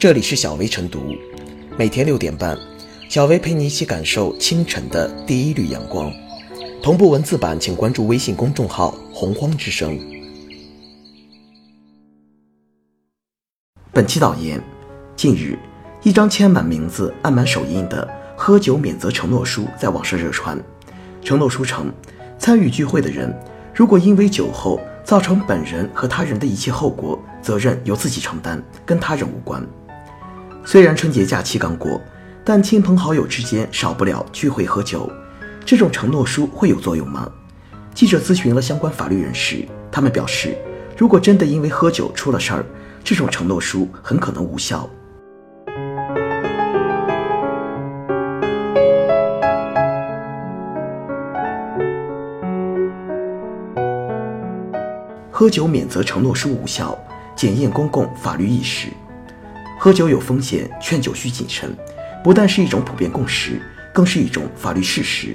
这里是小薇晨读，每天六点半，小薇陪你一起感受清晨的第一缕阳光。同步文字版，请关注微信公众号“洪荒之声”。本期导言：近日，一张签满名字、按满手印的喝酒免责承诺书在网上热传。承诺书称，参与聚会的人如果因为酒后造成本人和他人的一切后果，责任由自己承担，跟他人无关。虽然春节假期刚过，但亲朋好友之间少不了聚会喝酒，这种承诺书会有作用吗？记者咨询了相关法律人士，他们表示，如果真的因为喝酒出了事儿，这种承诺书很可能无效。喝酒免责承诺书无效，检验公共法律意识。喝酒有风险，劝酒需谨慎，不但是一种普遍共识，更是一种法律事实。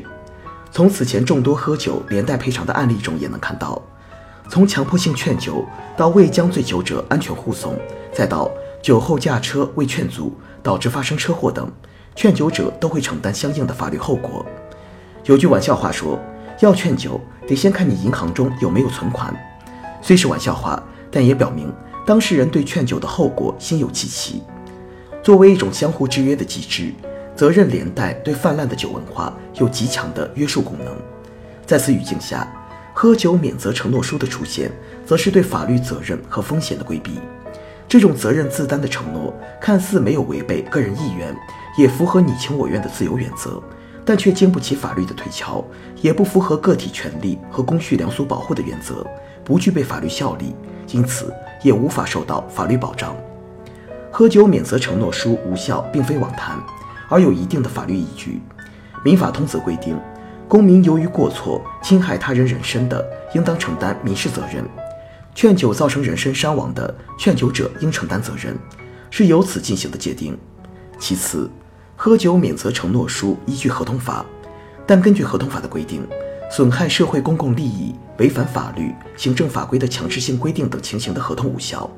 从此前众多喝酒连带赔偿的案例中也能看到，从强迫性劝酒到未将醉酒者安全护送，再到酒后驾车未劝阻导致发生车祸等，劝酒者都会承担相应的法律后果。有句玩笑话说，要劝酒得先看你银行中有没有存款。虽是玩笑话，但也表明当事人对劝酒的后果心有戚戚。作为一种相互制约的机制，责任连带对泛滥的酒文化有极强的约束功能。在此语境下，喝酒免责承诺书的出现，则是对法律责任和风险的规避。这种责任自担的承诺，看似没有违背个人意愿，也符合你情我愿的自由原则，但却经不起法律的推敲，也不符合个体权利和公序良俗保护的原则。不具备法律效力，因此也无法受到法律保障。喝酒免责承诺书无效，并非妄谈，而有一定的法律依据。民法通则规定，公民由于过错侵害他人人身的，应当承担民事责任；劝酒造成人身伤亡的，劝酒者应承担责任，是由此进行的界定。其次，喝酒免责承诺书依据合同法，但根据合同法的规定。损害社会公共利益、违反法律、行政法规的强制性规定等情形的合同无效；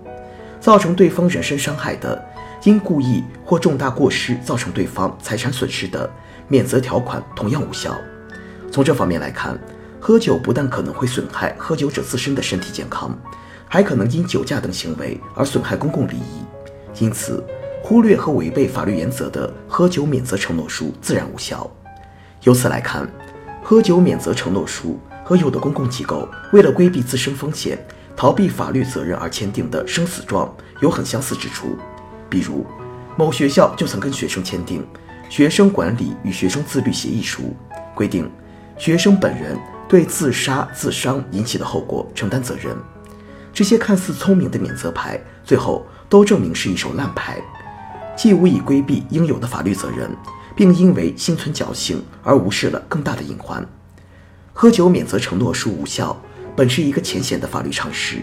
造成对方人身伤害的，因故意或重大过失造成对方财产损失的，免责条款同样无效。从这方面来看，喝酒不但可能会损害喝酒者自身的身体健康，还可能因酒驾等行为而损害公共利益。因此，忽略和违背法律原则的喝酒免责承诺书自然无效。由此来看。喝酒免责承诺书和有的公共机构为了规避自身风险、逃避法律责任而签订的生死状有很相似之处。比如，某学校就曾跟学生签订《学生管理与学生自律协议书》，规定学生本人对自杀、自伤引起的后果承担责任。这些看似聪明的免责牌，最后都证明是一手烂牌，既无以规避应有的法律责任。并因为心存侥幸而无视了更大的隐患。喝酒免责承诺书无效，本是一个浅显的法律常识，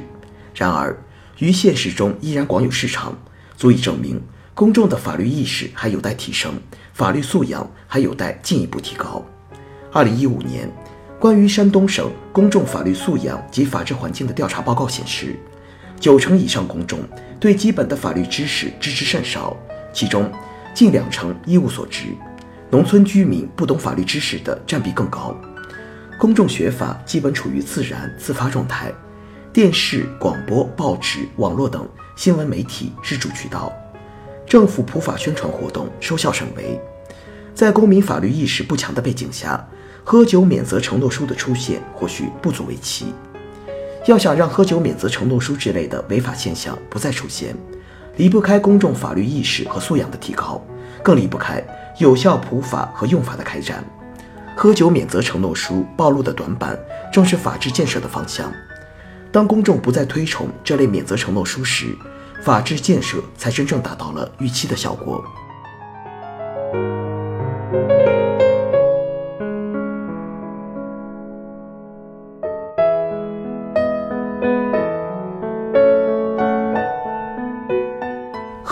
然而于现实中依然广有市场，足以证明公众的法律意识还有待提升，法律素养还有待进一步提高。二零一五年关于山东省公众法律素养及法治环境的调查报告显示，九成以上公众对基本的法律知识知之甚少，其中。近两成一无所知，农村居民不懂法律知识的占比更高。公众学法基本处于自然自发状态，电视、广播、报纸、网络等新闻媒体是主渠道，政府普法宣传活动收效甚微。在公民法律意识不强的背景下，喝酒免责承诺书的出现或许不足为奇。要想让喝酒免责承诺书之类的违法现象不再出现。离不开公众法律意识和素养的提高，更离不开有效普法和用法的开展。喝酒免责承诺书暴露的短板，正是法治建设的方向。当公众不再推崇这类免责承诺书时，法治建设才真正达到了预期的效果。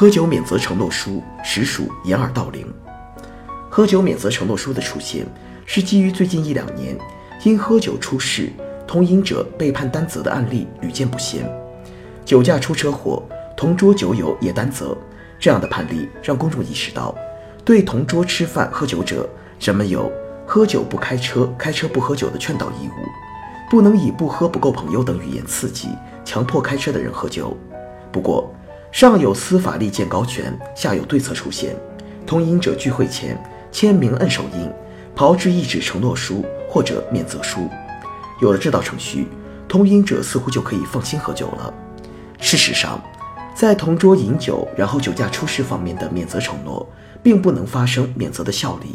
喝酒免责承诺书实属掩耳盗铃。喝酒免责承诺书的出现，是基于最近一两年因喝酒出事，同饮者被判担责的案例屡见不鲜。酒驾出车祸，同桌酒友也担责，这样的判例让公众意识到，对同桌吃饭喝酒者，人们有“喝酒不开车，开车不喝酒”的劝导义务，不能以“不喝不够朋友”等语言刺激、强迫开车的人喝酒。不过，上有司法利剑高悬，下有对策出现。同饮者聚会前签名摁手印，炮制一纸承诺书或者免责书。有了这道程序，同饮者似乎就可以放心喝酒了。事实上，在同桌饮酒，然后酒驾出事方面的免责承诺，并不能发生免责的效力，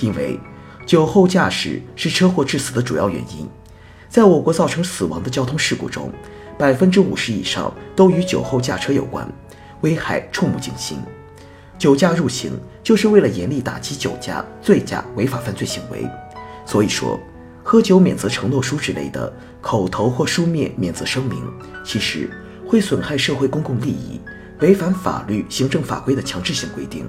因为酒后驾驶是车祸致死的主要原因。在我国造成死亡的交通事故中，百分之五十以上都与酒后驾车有关，危害触目惊心。酒驾入刑就是为了严厉打击酒驾、醉驾违法犯罪行为。所以说，喝酒免责承诺书之类的口头或书面免责声明，其实。会损害社会公共利益，违反法律、行政法规的强制性规定。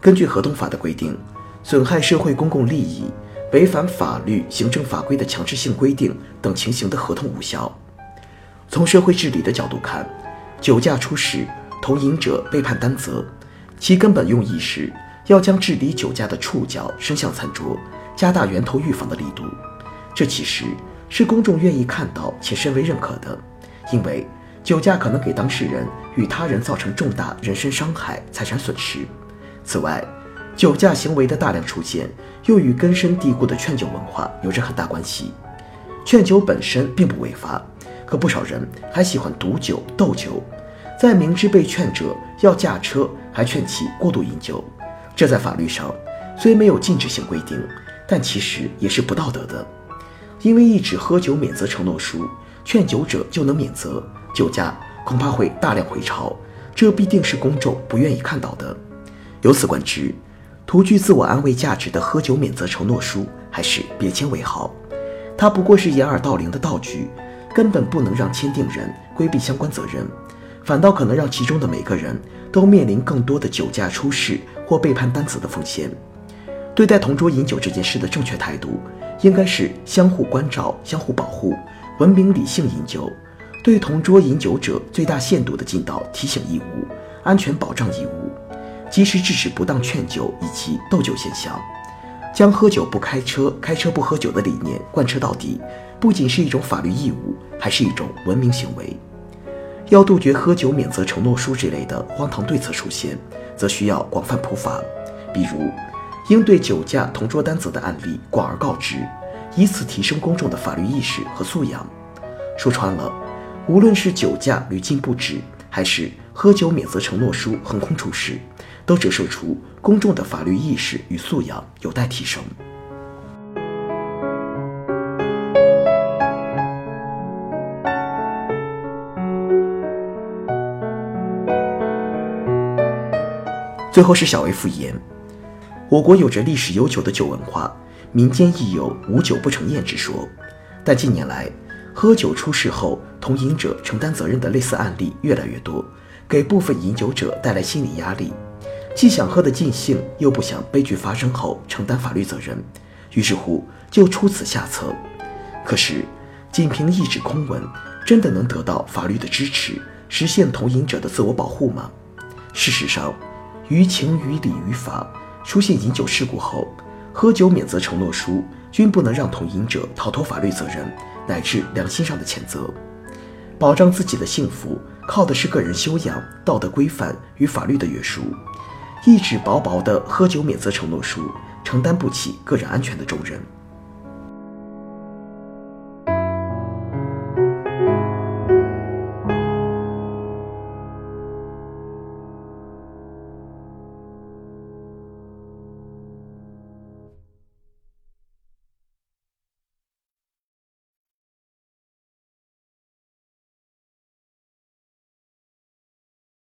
根据合同法的规定，损害社会公共利益、违反法律、行政法规的强制性规定等情形的合同无效。从社会治理的角度看，酒驾出事，同饮者被判担责，其根本用意是要将治理酒驾的触角伸向餐桌，加大源头预防的力度。这其实是公众愿意看到且深为认可的，因为。酒驾可能给当事人与他人造成重大人身伤害、财产损失。此外，酒驾行为的大量出现，又与根深蒂固的劝酒文化有着很大关系。劝酒本身并不违法，可不少人还喜欢赌酒、斗酒，在明知被劝者要驾车，还劝其过度饮酒。这在法律上虽没有禁止性规定，但其实也是不道德的。因为一纸喝酒免责承诺书，劝酒者就能免责。酒驾恐怕会大量回潮，这必定是公众不愿意看到的。由此观之，图具自我安慰价值的喝酒免责承诺书还是别签为好。它不过是掩耳盗铃的道具，根本不能让签订人规避相关责任，反倒可能让其中的每个人都面临更多的酒驾出事或被判担责的风险。对待同桌饮酒这件事的正确态度，应该是相互关照、相互保护，文明理性饮酒。对同桌饮酒者最大限度地尽到提醒义务、安全保障义务，及时制止不当劝酒以及斗酒现象，将喝酒不开车、开车不喝酒的理念贯彻到底，不仅是一种法律义务，还是一种文明行为。要杜绝喝酒免责承诺书这类的荒唐对策出现，则需要广泛普法，比如应对酒驾同桌担责的案例广而告之，以此提升公众的法律意识和素养。说穿了。无论是酒驾屡禁不止，还是喝酒免责承诺书横空出世，都折射出公众的法律意识与素养有待提升。最后是小微复言，我国有着历史悠久的酒文化，民间亦有“无酒不成宴”之说，但近年来，喝酒出事后，同饮者承担责任的类似案例越来越多，给部分饮酒者带来心理压力，既想喝得尽兴，又不想悲剧发生后承担法律责任，于是乎就出此下策。可是，仅凭一纸空文，真的能得到法律的支持，实现同饮者的自我保护吗？事实上，于情于理于法，出现饮酒事故后，喝酒免责承诺书均不能让同饮者逃脱法律责任。乃至良心上的谴责，保障自己的幸福靠的是个人修养、道德规范与法律的约束。一纸薄薄的喝酒免责承诺书，承担不起个人安全的重任。